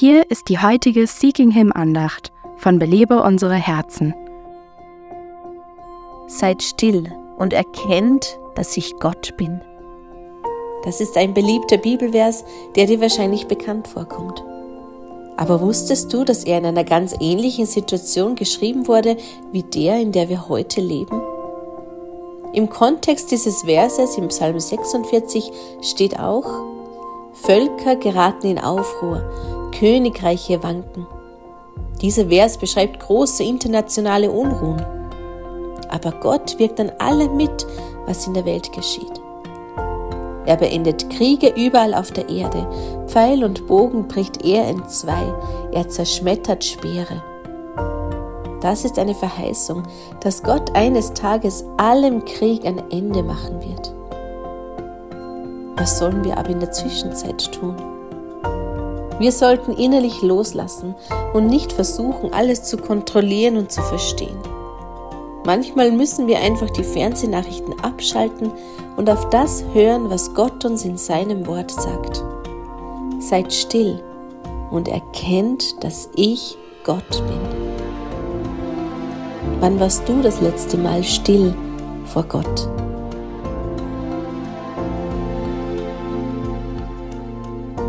Hier ist die heutige Seeking Him Andacht von Belebe unsere Herzen. Seid still und erkennt, dass ich Gott bin. Das ist ein beliebter Bibelvers, der dir wahrscheinlich bekannt vorkommt. Aber wusstest du, dass er in einer ganz ähnlichen Situation geschrieben wurde wie der, in der wir heute leben? Im Kontext dieses Verses im Psalm 46 steht auch, Völker geraten in Aufruhr, Königreiche wanken. Dieser Vers beschreibt große internationale Unruhen. Aber Gott wirkt an allem mit, was in der Welt geschieht. Er beendet Kriege überall auf der Erde. Pfeil und Bogen bricht er entzwei. Er zerschmettert Speere. Das ist eine Verheißung, dass Gott eines Tages allem Krieg ein Ende machen wird. Was sollen wir aber in der Zwischenzeit tun? Wir sollten innerlich loslassen und nicht versuchen, alles zu kontrollieren und zu verstehen. Manchmal müssen wir einfach die Fernsehnachrichten abschalten und auf das hören, was Gott uns in seinem Wort sagt. Seid still und erkennt, dass ich Gott bin. Wann warst du das letzte Mal still vor Gott?